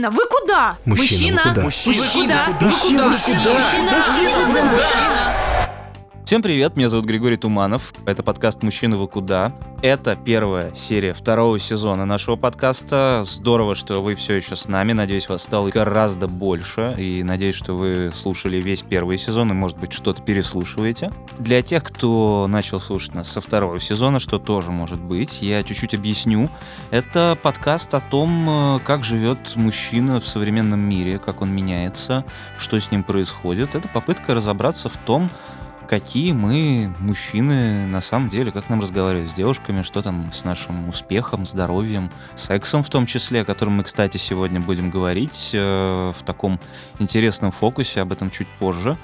Мужчина, вы куда? Мужчина, вы куда? Мужчина, Мужчина, вы вы куда? куда? Мужчина, Мужчина, мужчина, вы мужчина. Всем привет, меня зовут Григорий Туманов. Это подкаст «Мужчина, вы куда?». Это первая серия второго сезона нашего подкаста. Здорово, что вы все еще с нами. Надеюсь, вас стало гораздо больше. И надеюсь, что вы слушали весь первый сезон и, может быть, что-то переслушиваете. Для тех, кто начал слушать нас со второго сезона, что тоже может быть, я чуть-чуть объясню. Это подкаст о том, э, как живет мужчина в современном мире, как он меняется, что с ним происходит. Это попытка разобраться в том, какие мы мужчины на самом деле, как нам разговаривать с девушками, что там с нашим успехом, здоровьем, сексом в том числе, о котором мы, кстати, сегодня будем говорить э, в таком интересном фокусе, об этом чуть позже.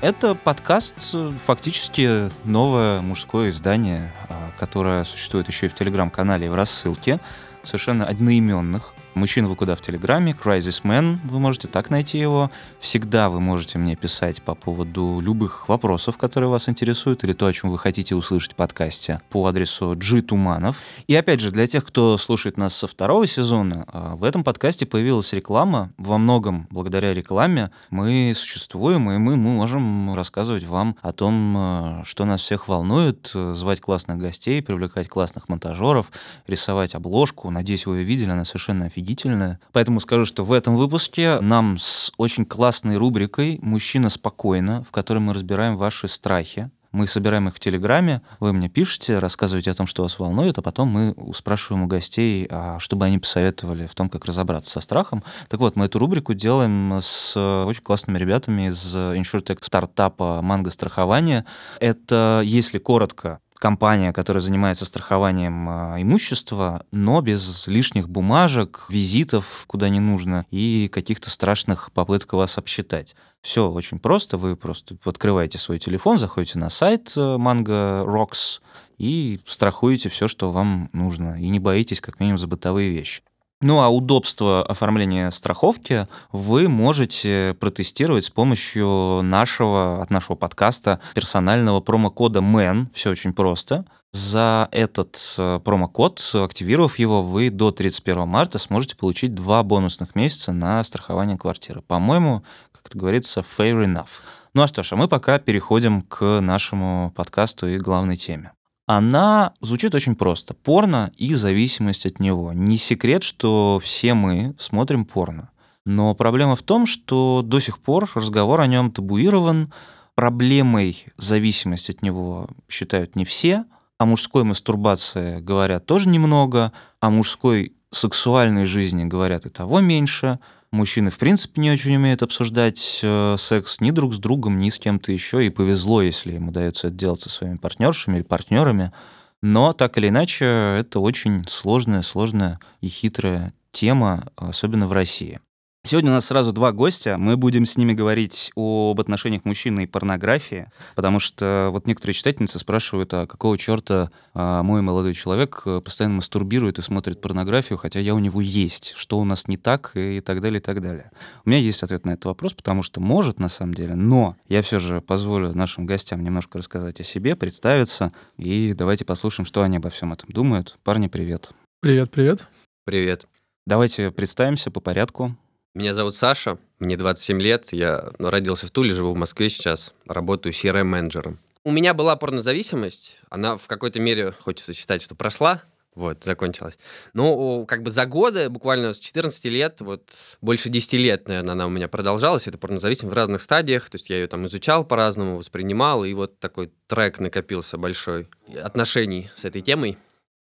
Это подкаст, э, фактически новое мужское издание, э, которое существует еще и в телеграм-канале и в рассылке, совершенно одноименных. Мужчина вы куда в Телеграме, Crisis Man, вы можете так найти его. Всегда вы можете мне писать по поводу любых вопросов, которые вас интересуют, или то, о чем вы хотите услышать в подкасте, по адресу G Туманов. И опять же, для тех, кто слушает нас со второго сезона, а, в этом подкасте появилась реклама. Во многом благодаря рекламе мы существуем, и мы можем рассказывать вам о том, а, что нас всех волнует, звать классных гостей, привлекать классных монтажеров, рисовать обложку. Надеюсь, вы ее видели, она совершенно офигительная. Поэтому скажу, что в этом выпуске нам с очень классной рубрикой «Мужчина спокойно», в которой мы разбираем ваши страхи. Мы собираем их в Телеграме, вы мне пишете, рассказываете о том, что вас волнует, а потом мы спрашиваем у гостей, а, чтобы они посоветовали в том, как разобраться со страхом. Так вот, мы эту рубрику делаем с очень классными ребятами из иншуртек стартапа «Манго страхование». Это, если коротко, компания, которая занимается страхованием э, имущества, но без лишних бумажек, визитов куда не нужно и каких-то страшных попыток вас обсчитать. Все очень просто, вы просто открываете свой телефон, заходите на сайт э, Mango Rocks и страхуете все, что вам нужно, и не боитесь как минимум за бытовые вещи. Ну а удобство оформления страховки вы можете протестировать с помощью нашего, от нашего подкаста персонального промокода MAN. Все очень просто. За этот э, промокод, активировав его, вы до 31 марта сможете получить два бонусных месяца на страхование квартиры. По-моему, как это говорится, fair enough. Ну а что ж, а мы пока переходим к нашему подкасту и главной теме она звучит очень просто. Порно и зависимость от него. Не секрет, что все мы смотрим порно. Но проблема в том, что до сих пор разговор о нем табуирован. Проблемой зависимость от него считают не все. О мужской мастурбации говорят тоже немного. О мужской сексуальной жизни говорят и того меньше. Мужчины, в принципе, не очень умеют обсуждать э, секс ни друг с другом, ни с кем-то еще, и повезло, если им удается это делать со своими партнершами или партнерами. Но так или иначе, это очень сложная, сложная и хитрая тема, особенно в России. Сегодня у нас сразу два гостя. Мы будем с ними говорить об отношениях мужчины и порнографии, потому что вот некоторые читательницы спрашивают, а какого черта а, мой молодой человек постоянно мастурбирует и смотрит порнографию, хотя я у него есть, что у нас не так и так далее, и так далее. У меня есть ответ на этот вопрос, потому что может на самом деле, но я все же позволю нашим гостям немножко рассказать о себе, представиться, и давайте послушаем, что они обо всем этом думают. Парни, привет. Привет, привет. Привет. Давайте представимся по порядку. Меня зовут Саша, мне 27 лет, я ну, родился в Туле, живу в Москве сейчас, работаю CRM-менеджером. У меня была порнозависимость, она в какой-то мере, хочется считать, что прошла, вот, закончилась. Но как бы за годы, буквально с 14 лет, вот больше 10 лет, наверное, она у меня продолжалась, это порнозависимость в разных стадиях, то есть я ее там изучал по-разному, воспринимал, и вот такой трек накопился большой отношений с этой темой.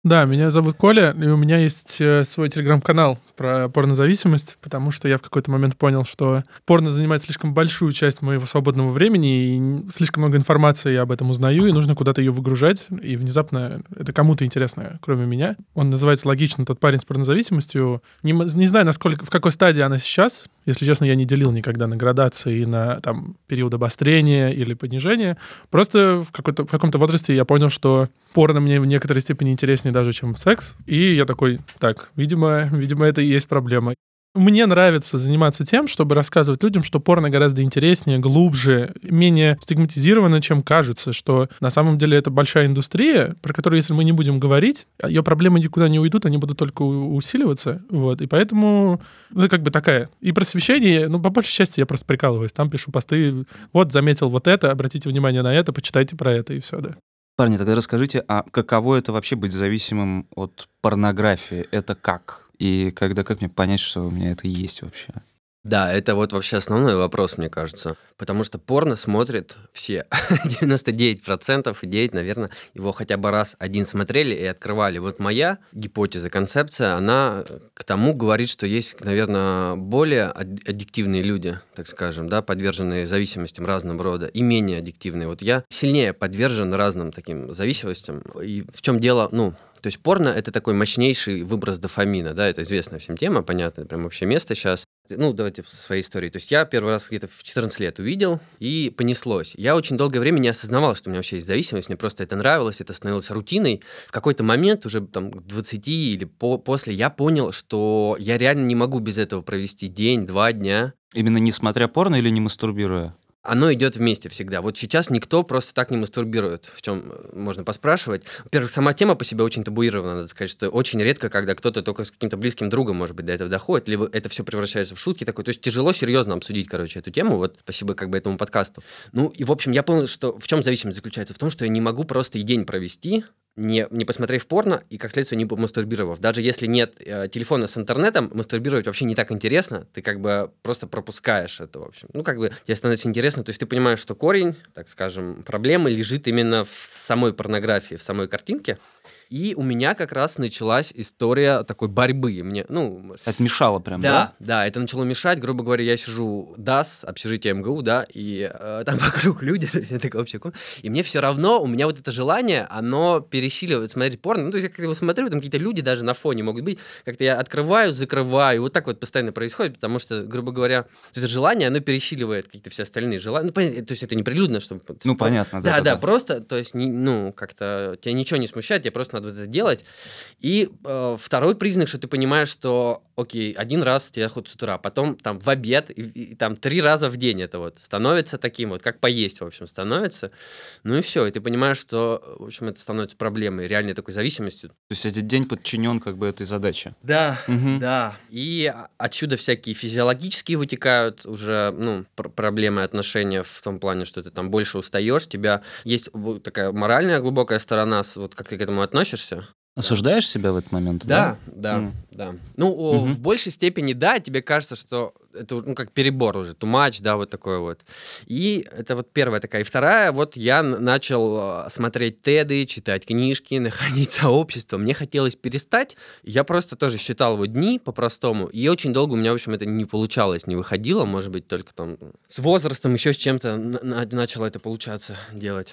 Да, меня зовут Коля, и у меня есть э, свой телеграм-канал про порнозависимость, потому что я в какой-то момент понял, что порно занимает слишком большую часть моего свободного времени, и слишком много информации я об этом узнаю, и нужно куда-то ее выгружать, и внезапно это кому-то интересно, кроме меня. Он называется логично «Тот парень с порнозависимостью». Не, не знаю, насколько, в какой стадии она сейчас. Если честно, я не делил никогда на градации и на там, период обострения или понижения. Просто в, в каком-то возрасте я понял, что порно мне в некоторой степени интереснее даже, чем секс. И я такой, так, видимо, видимо, это и есть проблема. Мне нравится заниматься тем, чтобы рассказывать людям, что порно гораздо интереснее, глубже, менее стигматизировано, чем кажется, что на самом деле это большая индустрия, про которую, если мы не будем говорить, ее проблемы никуда не уйдут, они будут только усиливаться. Вот. И поэтому, ну, как бы такая. И просвещение, ну, по большей части я просто прикалываюсь. Там пишу посты, вот, заметил вот это, обратите внимание на это, почитайте про это, и все, да. Парни, тогда расскажите, а каково это вообще быть зависимым от порнографии? Это как? И когда как мне понять, что у меня это есть вообще? Да, это вот вообще основной вопрос, мне кажется. Потому что порно смотрят все. 99% и 9, наверное, его хотя бы раз один смотрели и открывали. Вот моя гипотеза, концепция, она к тому говорит, что есть, наверное, более ад- аддиктивные люди, так скажем, да, подверженные зависимостям разного рода, и менее аддиктивные. Вот я сильнее подвержен разным таким зависимостям. И в чем дело, ну, то есть порно — это такой мощнейший выброс дофамина, да, это известная всем тема, понятно, прям вообще место сейчас. Ну, давайте со своей историей. То есть я первый раз где-то в 14 лет увидел, и понеслось. Я очень долгое время не осознавал, что у меня вообще есть зависимость, мне просто это нравилось, это становилось рутиной. В какой-то момент, уже там к 20 или по после, я понял, что я реально не могу без этого провести день, два дня. Именно не смотря порно или не мастурбируя? Оно идет вместе всегда. Вот сейчас никто просто так не мастурбирует, в чем можно поспрашивать. Во-первых, сама тема по себе очень табуирована, надо сказать, что очень редко, когда кто-то только с каким-то близким другом, может быть, до этого доходит, либо это все превращается в шутки такой. То есть тяжело серьезно обсудить, короче, эту тему, вот спасибо как бы этому подкасту. Ну и, в общем, я понял, что в чем зависимость заключается? В том, что я не могу просто и день провести, не, не посмотрев порно и, как следствие, не помастурбировав. Даже если нет э, телефона с интернетом, мастурбировать вообще не так интересно. Ты как бы просто пропускаешь это, в общем. Ну, как бы тебе становится интересно. То есть ты понимаешь, что корень, так скажем, проблемы лежит именно в самой порнографии, в самой картинке. И у меня как раз началась история такой борьбы. Мне, ну, Это мешало прям, да, да? да, это начало мешать. Грубо говоря, я сижу ДАС, общежитие МГУ, да, и э, там вокруг люди, то есть я такой И мне все равно, у меня вот это желание, оно пересиливает смотреть порно. Ну, то есть я когда его смотрю, там какие-то люди даже на фоне могут быть. Как-то я открываю, закрываю. Вот так вот постоянно происходит, потому что, грубо говоря, это желание, оно пересиливает какие-то все остальные желания. Ну, понятно, то есть это не прилюдно, чтобы... Ну, понятно, да, Да, да, да, просто, то есть, не- ну, как-то тебя ничего не смущает, тебе просто надо вот это делать. И э, второй признак, что ты понимаешь, что, окей, один раз тебе хоть с утра, потом там в обед, и, и там три раза в день это вот становится таким вот, как поесть, в общем, становится. Ну и все, и ты понимаешь, что, в общем, это становится проблемой, реальной такой зависимостью. То есть этот день подчинен как бы этой задаче. Да, Мгм. да. И отсюда всякие физиологические вытекают уже, ну, пр- проблемы отношения в том плане, что ты там больше устаешь, тебя есть такая моральная глубокая сторона, вот как ты к этому относишься. Осуждаешь себя в этот момент? Да, да, Мгм. да. Ну, о, Мгм. в большей степени, да, тебе кажется, что это, ну, как перебор уже, much, да, вот такое вот. И это вот первая такая. И вторая, вот я начал э, смотреть теды, читать книжки, находить сообщество. Мне хотелось перестать. Я просто тоже считал его дни по-простому. И очень долго у меня, в общем, это не получалось, не выходило. Может быть, только там с возрастом еще с чем-то на- на- начало это получаться делать.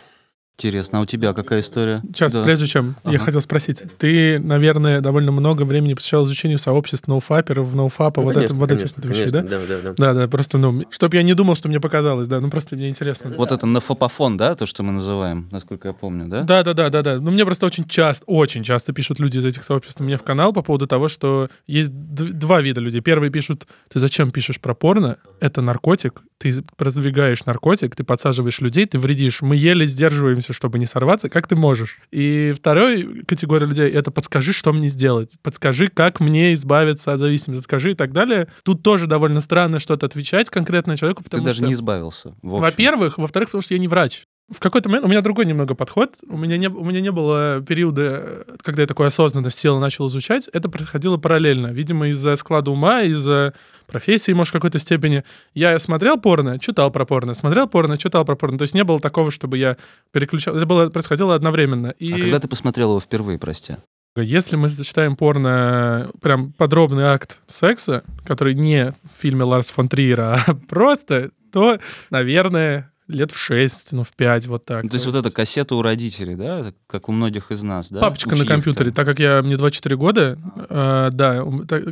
Интересно, а у тебя какая история? Сейчас, Да. прежде чем, я Ага. хотел спросить. Ты, наверное, довольно много времени посвящал изучению сообществ ноуфаперов, ноуфапа, Ну, вот, конечно, это, вот конечно, этих вещей, да? Да, да, да. Да, да, просто, ну, чтоб я не думал, что мне показалось, да, ну просто мне интересно. Вот это нафопофон, да, то, что мы называем, насколько я помню, да? Да, да, да, да, да. Ну, мне просто очень часто, очень часто пишут люди из этих сообществ мне в канал по поводу того, что есть два вида людей. Первые пишут, ты зачем пишешь про порно? Это наркотик. Ты продвигаешь наркотик, ты подсаживаешь людей, ты вредишь. Мы еле сдерживаемся, чтобы не сорваться. Как ты можешь? И второй категория людей — это подскажи, что мне сделать. Подскажи, как мне избавиться от зависимости. Скажи и так далее. Тут тоже довольно странно что-то отвечать конкретно человеку, Ты потому даже что... не избавился. Во-первых, во-вторых, потому что я не врач. В какой-то момент у меня другой немного подход. У меня не, у меня не было периода, когда я такой осознанность сел и начал изучать. Это происходило параллельно. Видимо, из-за склада ума, из-за профессии, может, в какой-то степени. Я смотрел порно, читал про порно, смотрел порно, читал про порно. То есть не было такого, чтобы я переключал. Это было, происходило одновременно. И А когда ты посмотрел его впервые, прости? если мы зачитаем порно, прям подробный акт секса, который не в фильме Ларс фон Триера, а просто, то, наверное, лет в 6, ну, в 5, вот так. Ну, то есть вот эта кассета у родителей, да, как у многих из нас, да? Папочка на компьютере, так как я, мне 24 года, э, да,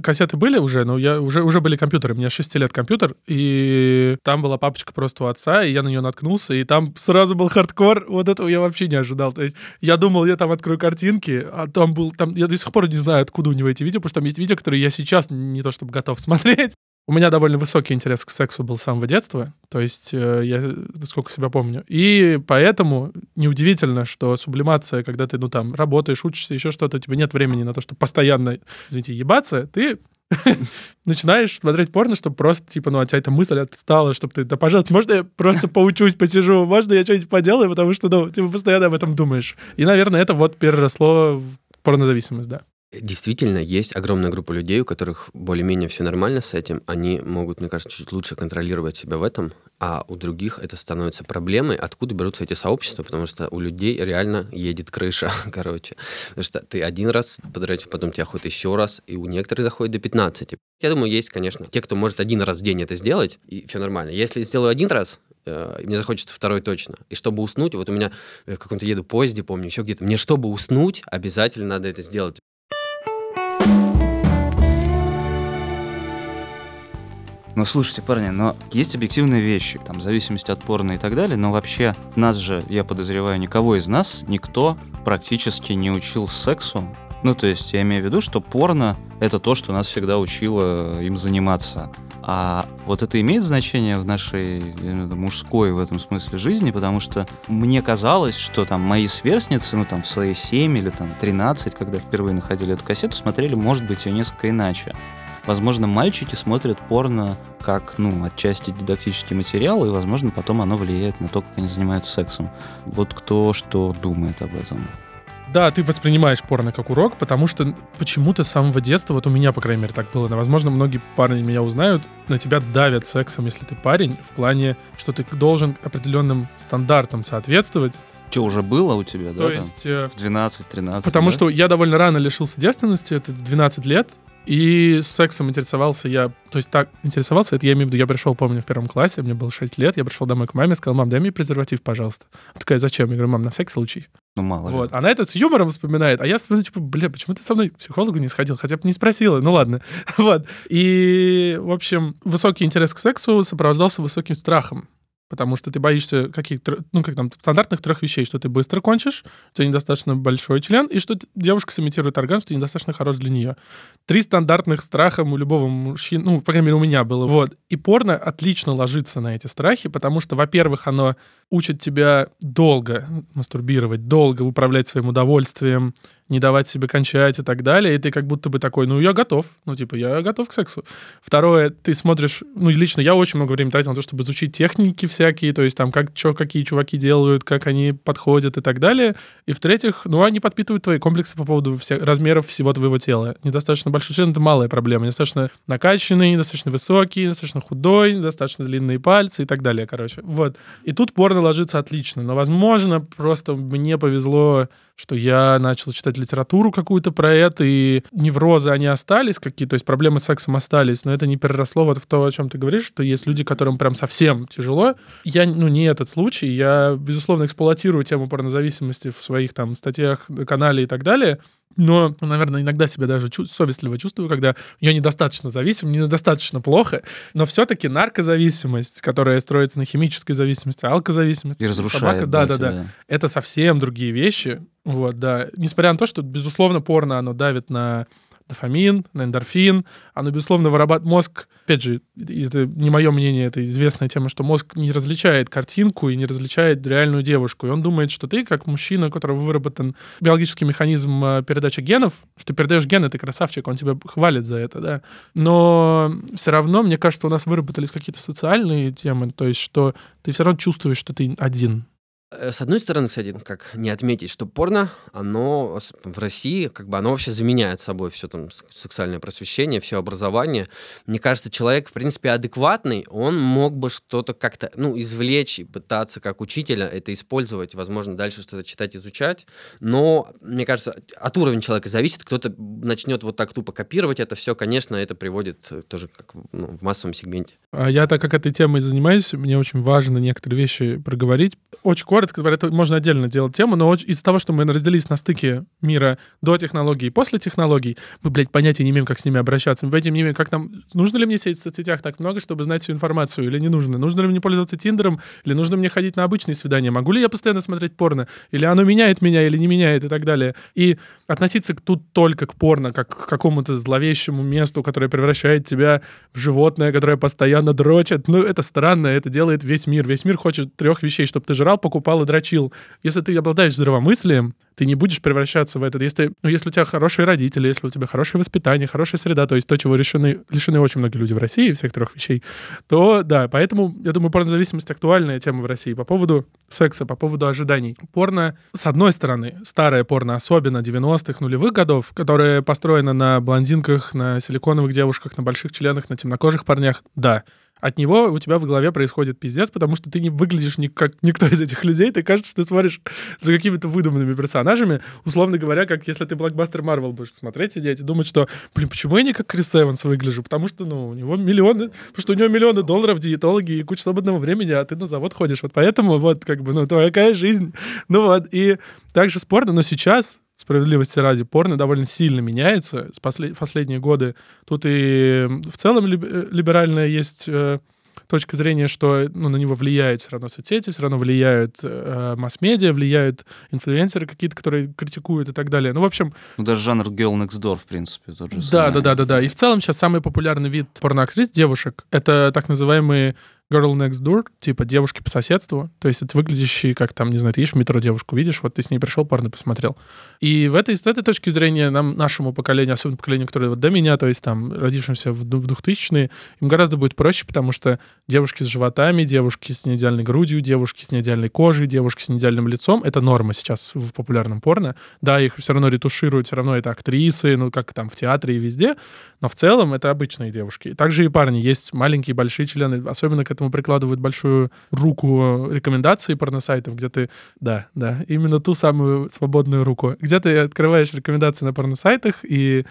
кассеты были уже, но я уже, уже были компьютеры, у меня 6 лет компьютер, и там была папочка просто у отца, и я на нее наткнулся, и там сразу был хардкор, вот этого я вообще не ожидал, то есть я думал, я там открою картинки, а там был, там, я до сих пор не знаю, откуда у него эти видео, потому что там есть видео, которые я сейчас не то чтобы готов смотреть, у меня довольно высокий интерес к сексу был с самого детства, то есть э, я, сколько себя помню. И поэтому неудивительно, что сублимация, когда ты, ну, там, работаешь, учишься, еще что-то, у тебя нет времени на то, чтобы постоянно, извините, ебаться, ты начинаешь смотреть порно, чтобы просто, типа, ну, от тебя эта мысль отстала, чтобы ты, да, пожалуйста, можно я просто поучусь, посижу, можно я что-нибудь поделаю, потому что, ну, типа, постоянно об этом думаешь. И, наверное, это вот переросло в порнозависимость, да. Действительно, есть огромная группа людей, у которых более-менее все нормально с этим. Они могут, мне кажется, чуть лучше контролировать себя в этом, а у других это становится проблемой. Откуда берутся эти сообщества? Потому что у людей реально едет крыша, короче. Потому что ты один раз подрочишь, потом тебя ходит еще раз, и у некоторых доходит до 15. Я думаю, есть, конечно, те, кто может один раз в день это сделать, и все нормально. Если сделаю один раз, э, мне захочется второй точно. И чтобы уснуть, вот у меня в каком-то еду поезде, помню, еще где-то, мне чтобы уснуть, обязательно надо это сделать. Ну, слушайте, парни, но есть объективные вещи, там, в зависимости от порно и так далее, но вообще нас же, я подозреваю, никого из нас, никто практически не учил сексу. Ну, то есть я имею в виду, что порно — это то, что нас всегда учило им заниматься. А вот это имеет значение в нашей виду, мужской в этом смысле жизни, потому что мне казалось, что там мои сверстницы, ну там в свои 7 или там 13, когда впервые находили эту кассету, смотрели, может быть, ее несколько иначе. Возможно, мальчики смотрят порно как, ну, отчасти дидактический материал, и, возможно, потом оно влияет на то, как они занимаются сексом. Вот кто что думает об этом. Да, ты воспринимаешь порно как урок, потому что почему-то с самого детства, вот у меня, по крайней мере, так было, но, возможно, многие парни меня узнают, на тебя давят сексом, если ты парень, в плане, что ты должен определенным стандартам соответствовать. Что, уже было у тебя, да? То там? есть, э, В 12-13, потому да? что я довольно рано лишился девственности, это 12 лет, и сексом интересовался я, то есть так интересовался, это я имею в виду, я пришел, помню, в первом классе, мне было 6 лет, я пришел домой к маме, сказал, мам, дай мне презерватив, пожалуйста. Она такая, зачем? Я говорю, мам, на всякий случай. Ну, мало ли. Вот. Она это с юмором вспоминает, а я вспоминаю, типа, бля, почему ты со мной к психологу не сходил? Хотя бы не спросила, ну ладно. вот. И, в общем, высокий интерес к сексу сопровождался высоким страхом. Потому что ты боишься каких-то, ну, как там, стандартных трех вещей, что ты быстро кончишь, у тебя недостаточно большой член, и что девушка сымитирует оргазм, что ты недостаточно хорош для нее. Три стандартных страха у любого мужчины, ну, по крайней мере, у меня было. Вот. И порно отлично ложится на эти страхи, потому что, во-первых, оно учит тебя долго мастурбировать, долго управлять своим удовольствием, не давать себе кончать и так далее, и ты как будто бы такой, ну, я готов, ну, типа, я готов к сексу. Второе, ты смотришь, ну, лично я очень много времени тратил на то, чтобы изучить техники всякие, то есть там, как, что, какие чуваки делают, как они подходят и так далее. И в-третьих, ну, они подпитывают твои комплексы по поводу всех, размеров всего твоего тела. Недостаточно большой член — это малая проблема. Недостаточно накачанный, недостаточно высокий, недостаточно худой, недостаточно длинные пальцы и так далее, короче. Вот. И тут порно ложится отлично. Но, возможно, просто мне повезло, что я начал читать литературу какую-то про это, и неврозы, они остались какие-то, то есть проблемы с сексом остались, но это не переросло вот в то, о чем ты говоришь, что есть люди, которым прям совсем тяжело. Я, ну, не этот случай, я, безусловно, эксплуатирую тему порнозависимости в своих там статьях на канале и так далее, но, наверное, иногда себя даже чу- совестливо чувствую, когда я недостаточно зависим, недостаточно плохо, но все-таки наркозависимость, которая строится на химической зависимости, алкозависимости, И разрушает. да, да, да, тебя. это совсем другие вещи. Вот, да. Несмотря на то, что, безусловно, порно, оно давит на дофамин, на эндорфин, оно, безусловно, вырабатывает мозг. Опять же, это не мое мнение, это известная тема, что мозг не различает картинку и не различает реальную девушку. И он думает, что ты, как мужчина, у которого выработан биологический механизм э, передачи генов, что передаешь гены, ты красавчик, он тебя хвалит за это, да. Но все равно, мне кажется, у нас выработались какие-то социальные темы, то есть что ты все равно чувствуешь, что ты один. Э, С одной стороны, кстати, как не отметить, что порно, оно в России, как бы оно вообще заменяет собой все там сексуальное просвещение, все образование. Мне кажется, человек, в принципе, адекватный, он мог бы что-то как-то, ну, извлечь и пытаться как учителя это использовать, возможно, дальше что-то читать, изучать. Но, мне кажется, от уровня человека зависит. Кто-то начнет вот так тупо копировать это все, конечно, это приводит э, тоже как ну, в массовом сегменте. А Я так как этой темой занимаюсь, мне очень важно некоторые вещи проговорить. Очень коротко говоря, это можно отдельно делать тему, но из-за того, что мы разделились на стыке мира до технологий и после технологий, мы, блядь, понятия не имеем, как с ними обращаться. Мы понятия не имеем, как нам... Нужно ли мне сидеть в соцсетях так много, чтобы знать всю информацию, или не нужно? Нужно ли мне пользоваться Тиндером, или нужно мне ходить на обычные свидания? Могу ли я постоянно смотреть порно? Или оно меняет меня, или не меняет, и так далее. И относиться к- тут только к порно, как к какому-то зловещему месту, которое превращает тебя в животное, которое постоянно дрочит. Ну, это странно, это делает весь мир. Весь мир хочет трех вещей, чтобы ты жрал, покупал и дрочил. Если ты обладаешь здравомыслием, ты не будешь превращаться в это. Если, ну, если у тебя хорошие родители, если у тебя хорошее воспитание, хорошая среда, то есть то, чего решены, лишены очень многие люди в России, всех трех вещей, то да, поэтому, я думаю, порнозависимость актуальная тема в России по поводу секса, по поводу ожиданий. Порно, с одной стороны, старое порно, особенно 90-х, нулевых годов, которое построено на блондинках, на силиконовых девушках, на больших членах, на темнокожих парнях, да. От него у тебя в голове происходит пиздец, потому что ты не выглядишь ни как никто из этих людей, ты кажется, что ты смотришь за какими-то выдуманными персонажами, условно говоря, как если ты блокбастер Марвел будешь смотреть, сидеть и думать, что, блин, почему я не как Крис Эванс выгляжу? Потому что, ну, у него миллионы, потому что у него миллионы долларов, диетологи и куча свободного времени, а ты на завод ходишь. Вот поэтому вот, как бы, ну, твоя жизнь. Ну вот, и также спорно, но сейчас справедливости ради, порно довольно сильно меняется с послед- последние годы. Тут и в целом э, либеральная есть э, точка зрения, что ну, на него влияют все равно соцсети, все равно влияют э, масс-медиа, влияют инфлюенсеры какие-то, которые критикуют и так далее. Ну, в общем, Ну, даже жанр Girl Next Door, в принципе, тот же да, самый. да, да, да, да. И в целом сейчас самый популярный вид порноактрис девушек это так называемые girl next door, типа девушки по соседству. То есть это выглядящие, как там, не знаю, ты видишь в метро девушку, видишь, вот ты с ней пришел, порно посмотрел. И в этой, с этой точки зрения нам, нашему поколению, особенно поколению, которое вот до меня, то есть там, родившимся в, в 2000-е, им гораздо будет проще, потому что девушки с животами, девушки с неидеальной грудью, девушки с неидеальной кожей, девушки с неидеальным лицом — это норма сейчас в популярном порно. Да, их все равно ретушируют, все равно это актрисы, ну, как там в театре и везде, но в целом это обычные девушки. Также и парни. Есть маленькие, большие члены. Особенно к этому прикладывают большую руку рекомендации порносайтов, где ты... Да, да, именно ту самую свободную руку. Где ты открываешь рекомендации на порносайтах, и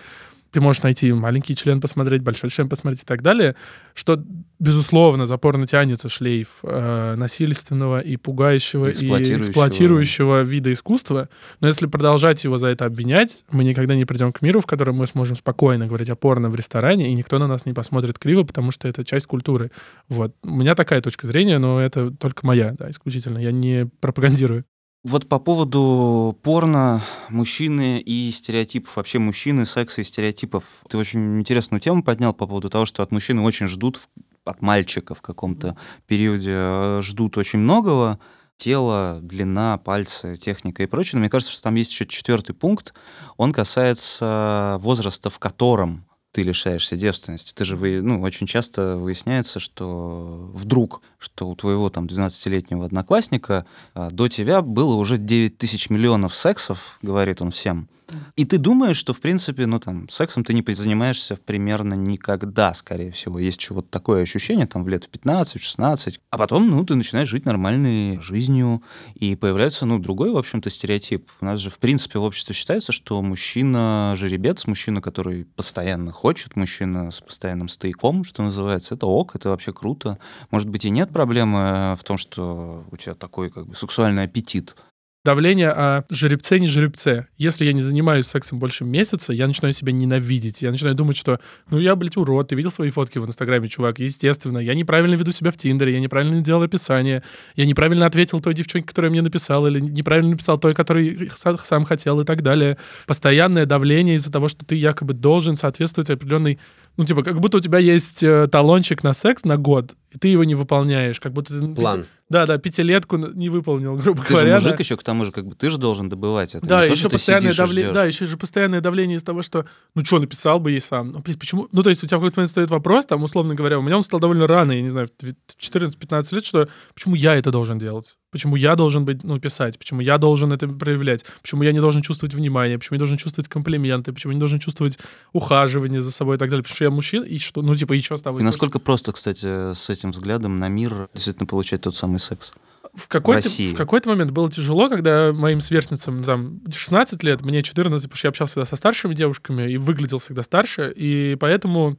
ты можешь найти маленький член посмотреть, большой член посмотреть и так далее, что, безусловно, за порно тянется шлейф э, насильственного и пугающего, и Эксплуатирующего. эксплуатирующего вида искусства. Но если продолжать его за это обвинять, мы никогда не придем к миру, в котором мы сможем спокойно говорить о порно в ресторане, и никто на нас не посмотрит криво, потому что это часть культуры. Вот. У меня такая точка зрения, но это только моя, да, исключительно. Я не пропагандирую. Вот по поводу порно, мужчины и стереотипов, вообще мужчины, секса и стереотипов. Ты очень интересную тему поднял по поводу того, что от мужчины очень ждут, от мальчика в каком-то периоде э, ждут очень многого. Тело, длина, пальцы, техника и прочее. Но мне кажется, что там есть еще четвертый пункт. Он касается возраста, в котором ты лишаешься девственности. Ты же, вы, ну, очень часто выясняется, что вдруг, что у твоего там 12-летнего одноклассника а, до тебя было уже 9 тысяч миллионов сексов, говорит он всем. И ты думаешь, что, в принципе, ну, там, сексом ты не занимаешься примерно никогда, скорее всего. Есть вот такое ощущение, там, в лет в 15, в 16. А потом, ну, ты начинаешь жить нормальной жизнью, и появляется, ну, другой, в общем-то, стереотип. У нас же, в принципе, в обществе считается, что мужчина жеребец, мужчина, который постоянно хочет, мужчина с постоянным стояком, что называется, это ок, это вообще круто. Может быть, и нет проблемы в том, что у тебя такой, как бы, сексуальный аппетит. давление о жеребце не жеребце. Если я не занимаюсь сексом больше месяца, я начинаю себя ненавидеть. Я начинаю думать, что ну я, блядь, урод, ты видел свои фотки в Инстаграме, чувак? Естественно, я неправильно веду себя в Тиндере, я неправильно делал описание, я неправильно ответил той девчонке, которая мне написала, или неправильно написал той, который са- сам хотел и так далее. Постоянное давление из-за того, что ты якобы должен соответствовать определенной ну, типа, как будто у тебя есть э, талончик на секс на год, и ты его не выполняешь. Как будто ты... План. Да, да, пятилетку не выполнил, грубо Ты говоря. же да. мужик еще, к тому же, как бы, ты же должен добывать это. Да, Не то, еще ты постоянное давление. Да, еще же постоянное давление из того, что ну что, написал бы ей сам. Ну, блин, почему? Ну, то есть у тебя в какой-то момент стоит вопрос, там, условно говоря, у меня он стал довольно рано, я не знаю, в 14-15 лет, что почему я это должен делать? Почему я должен быть, ну, писать? Почему я должен это проявлять? Почему я не должен чувствовать внимание? Почему я должен чувствовать комплименты? Почему я не должен чувствовать ухаживание за собой и так далее? Потому что я мужчина, и что? Ну, типа, и что с тобой? И насколько просто, кстати, с этим взглядом на мир действительно получать тот самый секс? в какой-то, России. в какой-то момент было тяжело, когда моим сверстницам там 16 лет, мне 14, потому что я общался всегда со старшими девушками и выглядел всегда старше, и поэтому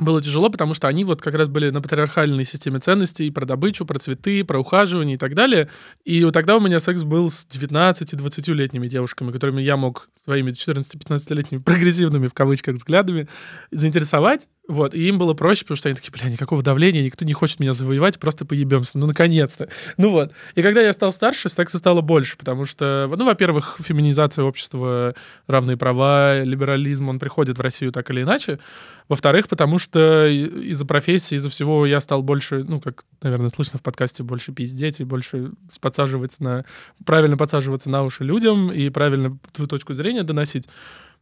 было тяжело, потому что они вот как раз были на патриархальной системе ценностей про добычу, про цветы, про ухаживание и так далее. И вот тогда у меня секс был с 19-20-летними девушками, которыми я мог своими 14-15-летними прогрессивными, в кавычках, взглядами заинтересовать. Вот, и им было проще, потому что они такие, бля, никакого давления, никто не хочет меня завоевать, просто поебемся. Ну, наконец-то. Ну вот. И когда я стал старше, секса стало больше, потому что, ну, во-первых, феминизация общества, равные права, либерализм, он приходит в Россию так или иначе. Во-вторых, потому что из-за профессии, из-за всего я стал больше, ну, как, наверное, слышно в подкасте, больше пиздеть и больше подсаживаться на... Правильно подсаживаться на уши людям и правильно твою точку зрения доносить.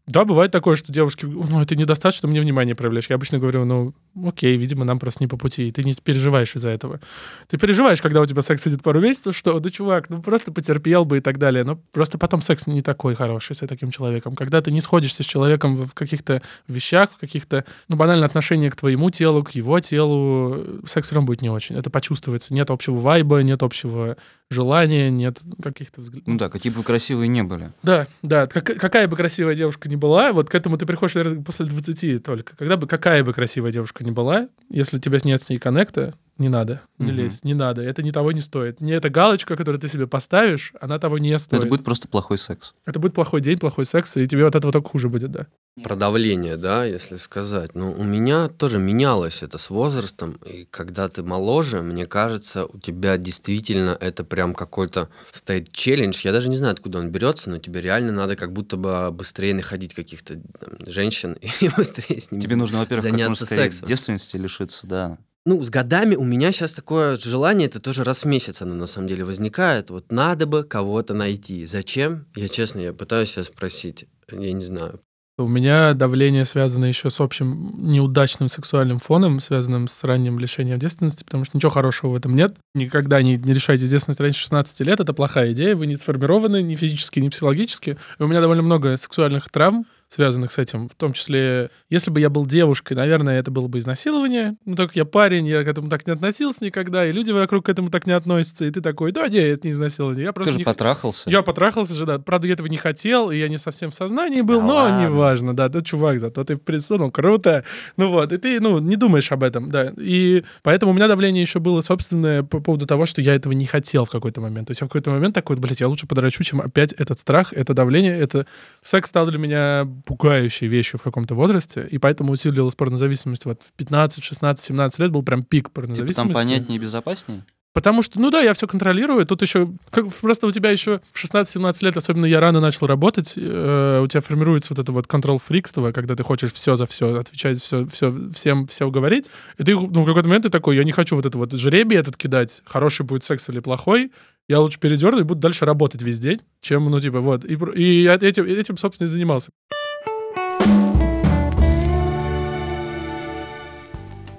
Да, бывает такое, что девушки, ну, это недостаточно мне внимания проявляешь. Я обычно говорю, ну, окей, видимо, нам просто не по пути, и ты не переживаешь из-за этого. Ты переживаешь, когда у тебя секс идет пару месяцев, что, ну, чувак, ну, просто потерпел бы и так далее. Но просто потом секс не такой хороший с таким человеком. Когда ты не сходишься с человеком в каких-то вещах, в каких-то, ну, банально отношения к твоему телу, к его телу, секс все равно будет не очень. Это почувствуется. Нет общего вайба, нет общего желания, нет каких-то взглядов. Ну да, какие бы вы красивые не были. Да, да. Как- какая бы красивая девушка ни была, вот к этому ты приходишь, наверное, после 20 только. Когда бы какая бы красивая девушка ни была, если у тебя нет с ней коннекта, не надо, не Мгм. лезь, не надо. Это не того не стоит. Не эта галочка, которую ты себе поставишь, она того не стоит. Это будет просто плохой секс. Это будет плохой день, плохой секс, и тебе от этого только хуже будет, да. Про давление, да, если сказать. Ну, у меня тоже менялось это с возрастом. И когда ты моложе, мне кажется, у тебя действительно это прям какой-то стоит челлендж. Я даже не знаю, откуда он берется, но тебе реально надо как будто бы быстрее находить каких-то там, женщин и быстрее с ними Тебе нужно, во-первых, как можно заняться скорее сексом. девственности лишиться, да. Ну, с годами у меня сейчас такое желание, это тоже раз в месяц оно на самом деле возникает. Вот надо бы кого-то найти. Зачем? Я честно, я пытаюсь себя спросить. Я не знаю. У меня давление связано еще с общим неудачным сексуальным фоном, связанным с ранним лишением девственности, потому что ничего хорошего в этом нет. Никогда не, не решайте девственность раньше 16 лет, это плохая идея, вы не сформированы ни физически, ни психологически. И у меня довольно много сексуальных травм, связанных с этим, в том числе, если бы я был девушкой, наверное, это было бы изнасилование, но так как я парень, я к этому так не относился никогда, и люди вокруг к этому так не относятся, и ты такой, да, не, это не изнасилование, я Ты просто же не... потрахался. Я потрахался же, да. Правда, я этого не хотел, и я не совсем в сознании был, Да но ладно. неважно, да. Ты чувак, зато ты присунул, круто. Ну вот, и ты, ну, не думаешь об этом, да. И поэтому у меня давление еще было собственное по поводу того, что я этого не хотел в какой-то момент. То есть я в какой-то момент такой, блядь, я лучше подрачу, чем опять этот страх, это давление, это... Секс стал для меня пугающей вещью в каком-то возрасте, и поэтому усилилась порнозависимость вот в 15, 16, 17 лет был прям пик Типа порнозависимости. там понятнее и безопаснее? Потому что, ну да, я все контролирую. Тут еще, как, просто у тебя еще в 16-17 лет, особенно я рано начал работать, э, у тебя формируется вот это вот контрол фрикство, когда ты хочешь все за все отвечать, все, все, всем все говорить. И ты ну, в какой-то момент ты такой, я не хочу вот это вот жребий этот кидать, хороший будет секс или плохой. Я лучше передерну и буду дальше работать весь день, чем, ну, типа, вот. И, и этим, этим, собственно, и занимался.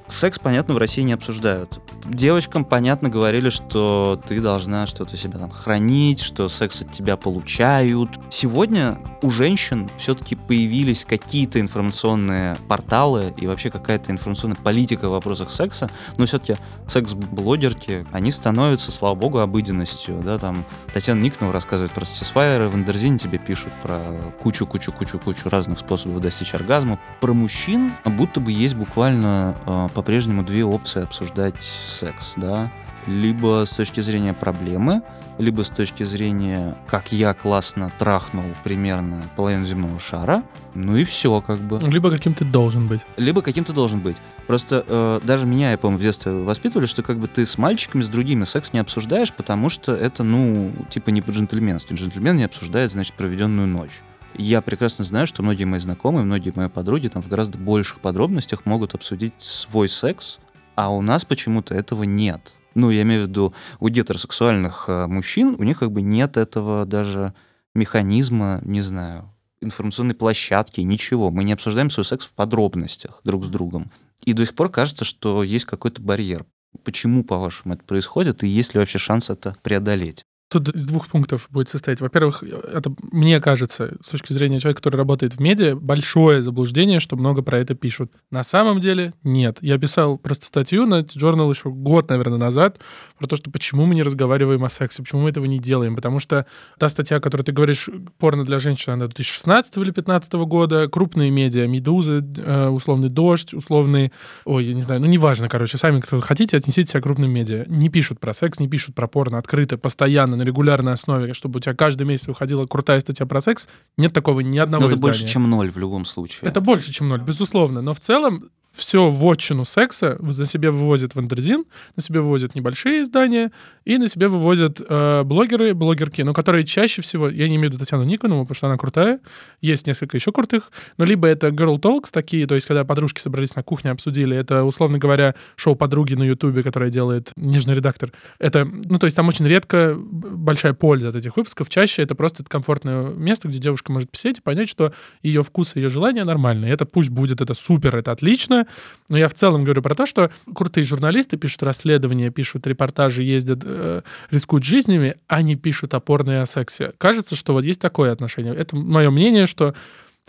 Секс, понятно, в России не обсуждают. Девочкам, понятно, говорили, что ты должна что-то себя там хранить, что секс от тебя получают. Сегодня у женщин все-таки появились какие-то информационные порталы и вообще какая-то информационная политика в вопросах секса, но все-таки секс-блогерки, они становятся, слава богу, обыденностью, да, там Татьяна Никонова рассказывает про Satisfyer, в Андерзине тебе пишут про кучу-кучу-кучу-кучу разных способов достичь оргазма. Про мужчин будто бы есть буквально э, по-прежнему две опции обсуждать секс, да. Либо с точки зрения проблемы, либо с точки зрения, как я классно трахнул примерно половину земного шара, ну и все как бы Либо каким ты должен быть. либо каким ты должен быть. Просто э, даже меня, я помню, в детстве воспитывали, что как бы ты с мальчиками, с другими секс не обсуждаешь, потому что это, ну, типа не по-джентльменски. Джентльмен не обсуждает, значит, проведенную ночь. Я прекрасно знаю, что многие мои знакомые, многие мои подруги там в гораздо больших подробностях могут обсудить свой секс, а у нас почему-то этого нет. Ну, я имею в виду, у гетеросексуальных э, мужчин у них как бы нет этого даже механизма, не знаю, информационной площадки, ничего. Мы не обсуждаем свой секс в подробностях друг с другом. И до сих пор кажется, что есть какой-то барьер. Почему, по-вашему, это происходит, и есть ли вообще шанс это преодолеть? Тут из двух пунктов будет состоять. Во-первых, это, мне кажется, с точки зрения человека, который работает в медиа, большое заблуждение, что много про это пишут. На самом деле нет. Я писал просто статью на Journal еще год, наверное, назад про то, что почему мы не разговариваем о сексе, почему мы этого не делаем. Потому что та статья, о которой ты говоришь, порно для женщин, она 2016 или 2015 года, крупные медиа, Медузы, э, условный Дождь, условный... Ой, я не знаю, ну неважно, короче, сами кто хотите, отнесите себя к крупным медиа. Не пишут про секс, не пишут про порно открыто, постоянно, на регулярной основе, чтобы у тебя каждый месяц выходила крутая статья про секс, нет такого ни одного Но это издания. больше, чем ноль в любом случае. Это больше, чем ноль, безусловно. Но в целом все вотчину секса на себе вывозят Wonderzine, на себе вывозят небольшие издания, и на себе вывозят э, блогеры, блогерки, но которые чаще всего, я не имею в виду Татьяну Никонову, потому что она крутая, есть несколько еще крутых, но либо это girl talks такие, то есть когда подружки собрались на кухне, обсудили, это, условно говоря, шоу подруги на Ютубе, которое делает нижний редактор. Это, ну, то есть там очень редко большая польза от этих выпусков, чаще это просто комфортное место, где девушка может посидеть и понять, что ее вкус ее желания нормальные. Это пусть будет, это супер, это отлично, но я в целом говорю про то, что крутые журналисты пишут расследования, пишут репортажи, ездят, э, рискуют жизнями, а не пишут опорно и о сексе. Кажется, что вот есть такое отношение. Это мое мнение, что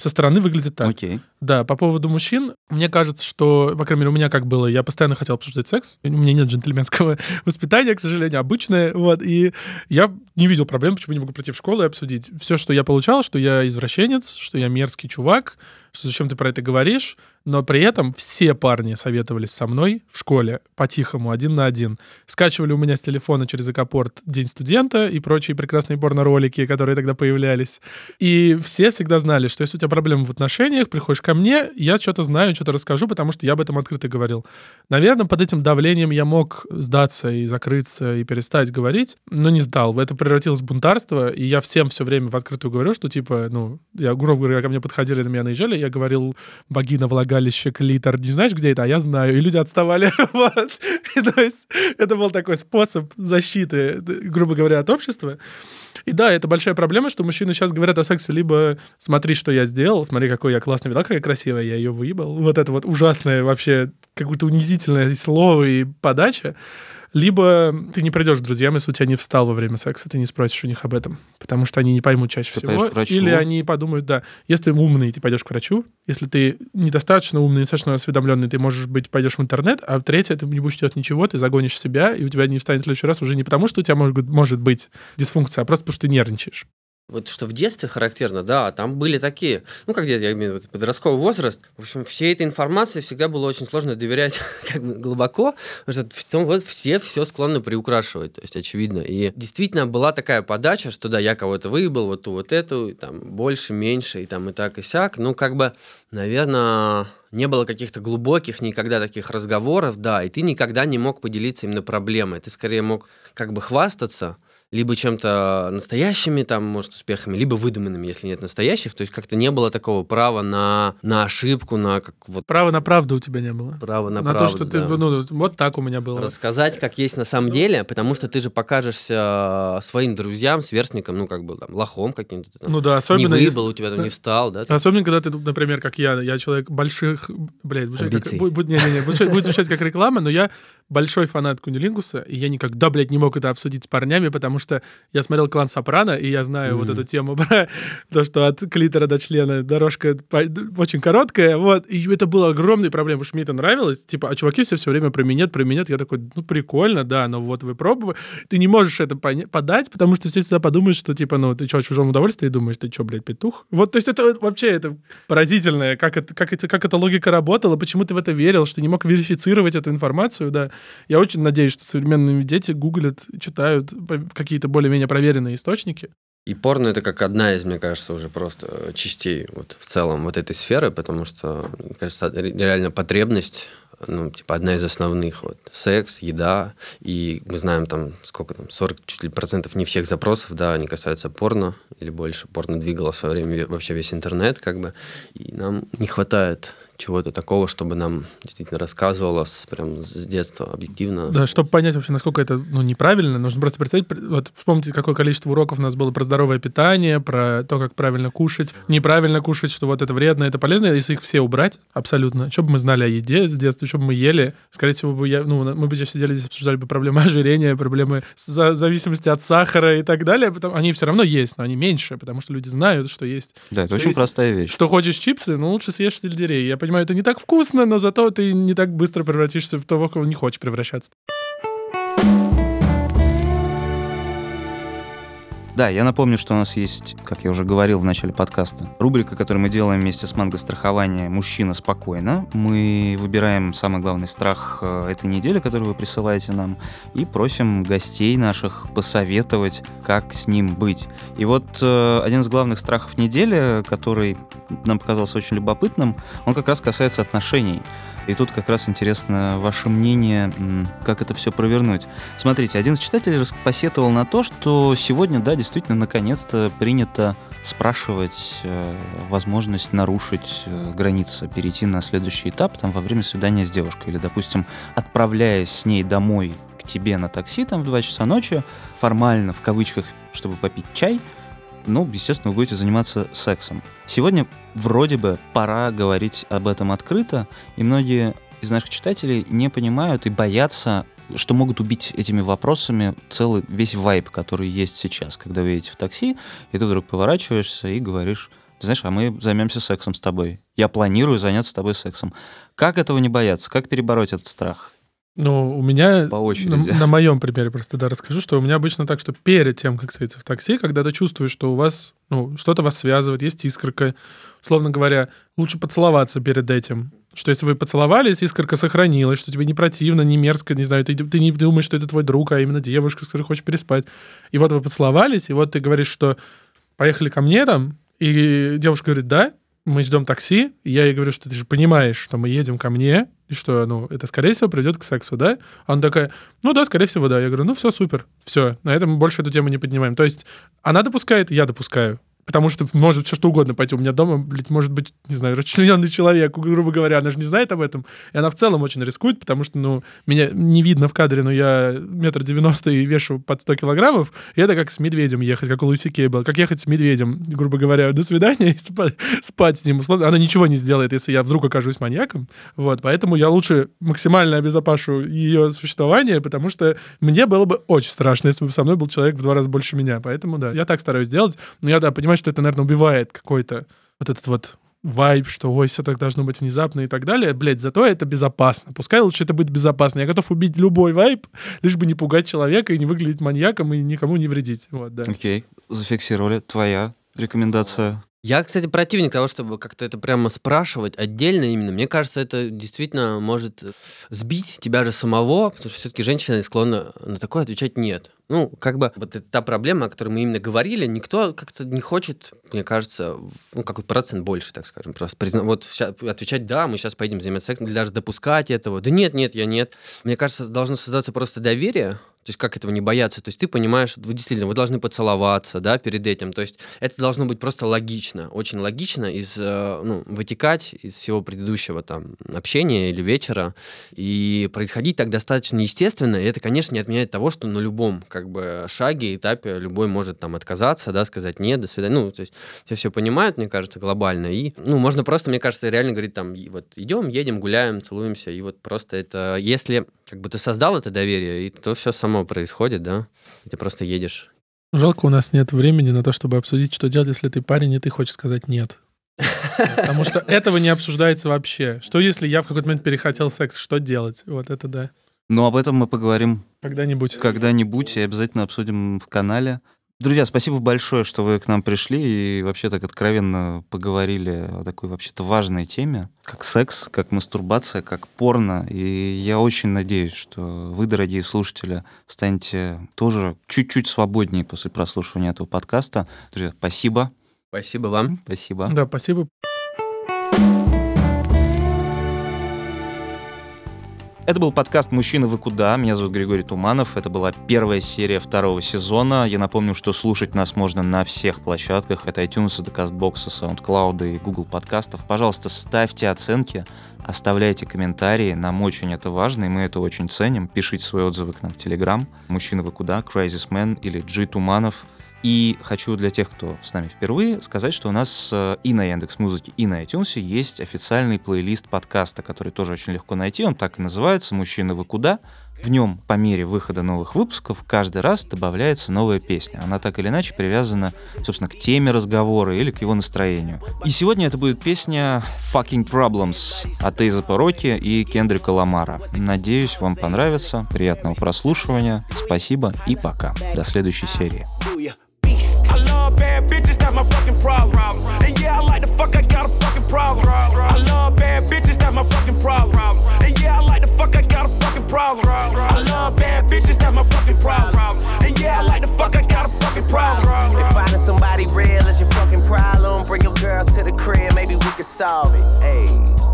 со стороны выглядит так. Окей. Да, по поводу мужчин, мне кажется, что, по крайней мере, у меня как было, я постоянно хотел обсуждать секс, у меня нет джентльменского воспитания, к сожалению, обычное, вот, и я не видел проблем, почему не могу прийти в школу и обсудить. Все, что я получал, что я извращенец, что я мерзкий чувак, что зачем ты про это говоришь, но при этом все парни советовались со мной в школе по-тихому, один на один. Скачивали у меня с телефона через Экопорт День студента и прочие прекрасные порно-ролики, которые тогда появлялись. И все всегда знали, что если у тебя проблемы в отношениях, приходишь ко мне, я что-то знаю, что-то расскажу, потому что я об этом открыто говорил. Наверное, под этим давлением я мог сдаться и закрыться и перестать говорить, но не сдал. Это превратилось в бунтарство, и я всем все время в открытую говорю, что типа, ну, я, грубо говоря, ко мне подходили, на меня наезжали, я говорил богина влагалище, клитор, не знаешь, где это, а я знаю, и люди отставали. вот. И, то есть это был такой способ защиты, грубо говоря, от общества. И да, это большая проблема, что мужчины сейчас говорят о сексе либо «смотри, что я сделал», «смотри, какой я классный видал, какая красивая, я ее выебал». Вот это вот ужасное вообще, какое-то унизительное слово и подача. Либо ты не придешь к друзьям, если у тебя не встал во время секса, ты не спросишь у них об этом, потому что они не поймут чаще Ты всего. Или они подумают, да, если ты умный, ты пойдешь к врачу, если ты недостаточно умный, недостаточно осведомленный, ты, можешь быть, пойдешь в интернет, а третье, ты не будешь делать ничего, ты загонишь себя, и у тебя не встанет в следующий раз уже не потому, что у тебя может, может быть дисфункция, а просто потому, что ты нервничаешь. Вот что в детстве характерно, да, там были такие, ну, как детство, я имею в виду подростковый возраст. В общем, всей этой информации всегда было очень сложно доверять как бы глубоко, потому что в том вот все все склонны приукрашивать, то есть очевидно. И действительно была такая подача, что да, я кого-то выебал, вот ту, вот эту, и там больше, меньше, и там и так, и сяк. Ну, как бы, наверное, не было каких-то глубоких никогда таких разговоров, да, и ты никогда не мог поделиться именно проблемой. Ты скорее мог как бы хвастаться, либо чем-то настоящими, там, может, успехами, либо выдуманными, если нет настоящих. То есть как-то не было такого права на, на ошибку, на как вот Права на правду у тебя не было. право на, На, то, правду, что ты, да. ну, вот так у меня было. Рассказать, как есть на самом деле, потому что ты же покажешься э, своим друзьям, сверстникам, ну, как бы, там, лохом каким-то. ты там Ну да, не особенно если- у тебя там не встал, да? Особенно, когда ты, например, как я, я человек больших, блядь, будет как, не, не, не, будет будет звучать как реклама, но я большой фанат Кунилингуса, и я никогда, блядь, не мог это обсудить с парнями, потому что я смотрел «Клан Сопрано», и я знаю вот Мгм. эту тему про то, что от клитора до члена дорожка очень короткая, вот, и это было огромной проблемой, потому что мне это нравилось, типа, а чуваки все все время про минет, про минет, я такой, ну, прикольно, да, но вот вы пробовали, ты не можешь это подать, потому что все всегда подумают, что, типа, ну, ты что, о чужом удовольствии думаешь, ты что, блядь, петух? Вот, то есть это вот вообще, это поразительное, как, это, как, это, как эта логика работала, почему ты в это верил, что не мог верифицировать эту информацию, да. Я очень надеюсь, что современные дети гуглят, читают по- какие-то более-менее проверенные источники. И порно это как одна из, мне кажется, уже просто э, частей вот в целом вот этой сферы, потому что, мне кажется, ре- реально потребность, ну, типа, одна из основных, вот, секс, еда, и мы знаем там, сколько там, 40 чуть ли процентов не всех запросов, да, они касаются порно, или больше, порно двигало в свое время вообще весь интернет, как бы, и нам не хватает чего-то такого, чтобы нам действительно рассказывалось прям с детства объективно. Да, чтобы понять вообще, насколько это ну, неправильно, нужно просто представить, вот вспомните, какое количество уроков у нас было про здоровое питание, про то, как правильно кушать, неправильно кушать, что вот это вредно, это полезно. Если их все убрать абсолютно, что бы мы знали о еде с детства, что бы мы ели, скорее всего, бы я, ну, мы бы сейчас сидели здесь, обсуждали бы проблемы ожирения, проблемы за- зависимости от сахара и так далее. Потому, они все равно есть, но они меньше, потому что люди знают, что есть Да, это Что очень есть- простая вещь. что хочешь чипсы, ну лучше съешь сельдерей. Я понимаю, это не так вкусно, но зато ты не так быстро превратишься в того, кого не хочешь превращаться. Да, я напомню, что у нас есть, как я уже говорил в начале подкаста, рубрика, которую мы делаем вместе с манго страхования «Мужчина спокойно». Мы выбираем самый главный страх э, этой недели, который вы присылаете нам, и просим гостей наших посоветовать, как с ним быть. И вот э, один из главных страхов недели, который нам показался очень любопытным, он как раз касается отношений. И тут как раз интересно ваше мнение, как это все провернуть. Смотрите, один из читателей посетовал на то, что сегодня, да, действительно, наконец-то принято спрашивать э, возможность нарушить э, границы, перейти на следующий этап там во время свидания с девушкой. Или, допустим, отправляясь с ней домой к тебе на такси там в 2 часа ночи, формально, в кавычках, чтобы попить чай, ну, естественно, вы будете заниматься сексом. Сегодня вроде бы пора говорить об этом открыто, и многие из наших читателей не понимают и боятся, что могут убить этими вопросами целый весь вайб, который есть сейчас, когда вы едете в такси, и ты вдруг поворачиваешься и говоришь, ты знаешь, а мы займемся сексом с тобой. Я планирую заняться с тобой сексом. Как этого не бояться? Как перебороть этот страх? Ну, у меня По очереди. на, на моем примере просто да, расскажу, что у меня обычно так, что перед тем, как садиться в такси, когда ты чувствуешь, что у вас, ну, что-то вас связывает, есть искорка, условно говоря, лучше поцеловаться перед этим. Что если вы поцеловались, искорка сохранилась, что тебе не противно, не мерзко, не знаю, ты, ты не думаешь, что это твой друг, а именно девушка, с которой хочешь переспать. И вот вы поцеловались, и вот ты говоришь, что поехали ко мне там, и девушка говорит, да, мы ждем такси, и я ей говорю, что ты же понимаешь, что мы едем ко мне, и что, ну, это, скорее всего, приведет к сексу, да? Она такая, ну да, скорее всего, да. Я говорю, ну все, супер, все, на этом больше эту тему не поднимаем. То есть она допускает, я допускаю. Потому что может все что угодно пойти. У меня дома, блядь, может быть, не знаю, расчлененный человек, грубо говоря, она же не знает об этом. И она в целом очень рискует, потому что, ну, меня не видно в кадре, но я метр девяносто и вешу под 100 килограммов. И это как с медведем ехать, как у Луиси Кей был. Как ехать с медведем, грубо говоря, до свидания, и спа- спать с ним. Условно, она ничего не сделает, если я вдруг окажусь маньяком. Вот, поэтому я лучше максимально обезопашу ее существование, потому что мне было бы очень страшно, если бы со мной был человек в два раза больше меня. Поэтому, да, я так стараюсь делать. Но я, да, понимаю, что это, наверное, убивает какой-то вот этот вот вайб, что ой, все так должно быть внезапно и так далее. Блять, зато это безопасно. Пускай лучше это будет безопасно. Я готов убить любой вайб, лишь бы не пугать человека и не выглядеть маньяком и никому не вредить. Вот, да. Окей, зафиксировали. Твоя рекомендация. Я, кстати, противник того, чтобы как-то это прямо спрашивать отдельно именно. Мне кажется, это действительно может сбить тебя же самого, потому что все-таки женщина склонна на такое отвечать нет. Ну, как бы вот это та проблема, о которой мы именно говорили, никто как-то не хочет, мне кажется, ну, какой-то процент больше, так скажем, просто призна... вот отвечать «да, мы сейчас поедем заниматься сексом», или даже допускать этого. Да нет, нет, я нет. Мне кажется, должно создаться просто доверие, то есть как этого не бояться? То есть ты понимаешь, вы действительно, вы должны поцеловаться, да, перед этим. То есть это должно быть просто логично, очень логично из, э, ну, вытекать из всего предыдущего там общения или вечера и происходить так достаточно естественно. И это, конечно, не отменяет того, что на любом как бы шаге, этапе любой может там отказаться, да, сказать нет, до свидания. Ну, то есть все все понимают, мне кажется, глобально. И, ну, можно просто, мне кажется, реально говорить там, вот идем, едем, гуляем, целуемся, и вот просто это, если как бы ты создал это доверие, и то все само происходит, да, и ты просто едешь. Жалко, у нас нет времени на то, чтобы обсудить, что делать, если ты парень, и ты хочешь сказать нет. Потому что этого не обсуждается вообще. Что если я в какой-то момент перехотел секс, что делать? Вот это да. Но об этом мы поговорим Когда-нибудь. когда-нибудь и обязательно обсудим в канале. Друзья, спасибо большое, что вы к нам пришли и вообще так откровенно поговорили о такой вообще-то важной теме, как секс, как мастурбация, как порно. И я очень надеюсь, что вы, дорогие слушатели, станете тоже чуть-чуть свободнее после прослушивания этого подкаста. Друзья, спасибо. Спасибо вам. Спасибо. Да, спасибо. Это был подкаст «Мужчина, вы куда?». Меня зовут Григорий Туманов. Это была первая серия второго сезона. Я напомню, что слушать нас можно на всех площадках. Это iTunes, это CastBox, SoundCloud и Google подкастов. Пожалуйста, ставьте оценки, оставляйте комментарии. Нам очень это важно, и мы это очень ценим. Пишите свои отзывы к нам в Telegram. «Мужчина, вы куда?», «Crazy Man» или «G Туманов». И хочу для тех, кто с нами впервые, сказать, что у нас э, и на Яндекс Музыке, и на iTunes есть официальный плейлист подкаста, который тоже очень легко найти. Он так и называется «Мужчина, вы куда?». В нем по мере выхода новых выпусков каждый раз добавляется новая песня. Она так или иначе привязана, собственно, к теме разговора или к его настроению. И сегодня это будет песня Fucking Problems от Эйза Роки и Кендрика Ламара. Надеюсь, вам понравится. Приятного прослушивания. Спасибо и пока. До следующей серии. Bad bitches, that's my fucking problem. And yeah, I like the fuck, I got a fucking problem. I love bad bitches, that's my fucking problem. And yeah, I like the fuck, I got a fucking problem. I love bad bitches, that's my fucking problem. And yeah, I like the fuck, I got a fucking problem. If finding somebody real is your fucking problem, bring your girls to the crib, maybe we could solve it.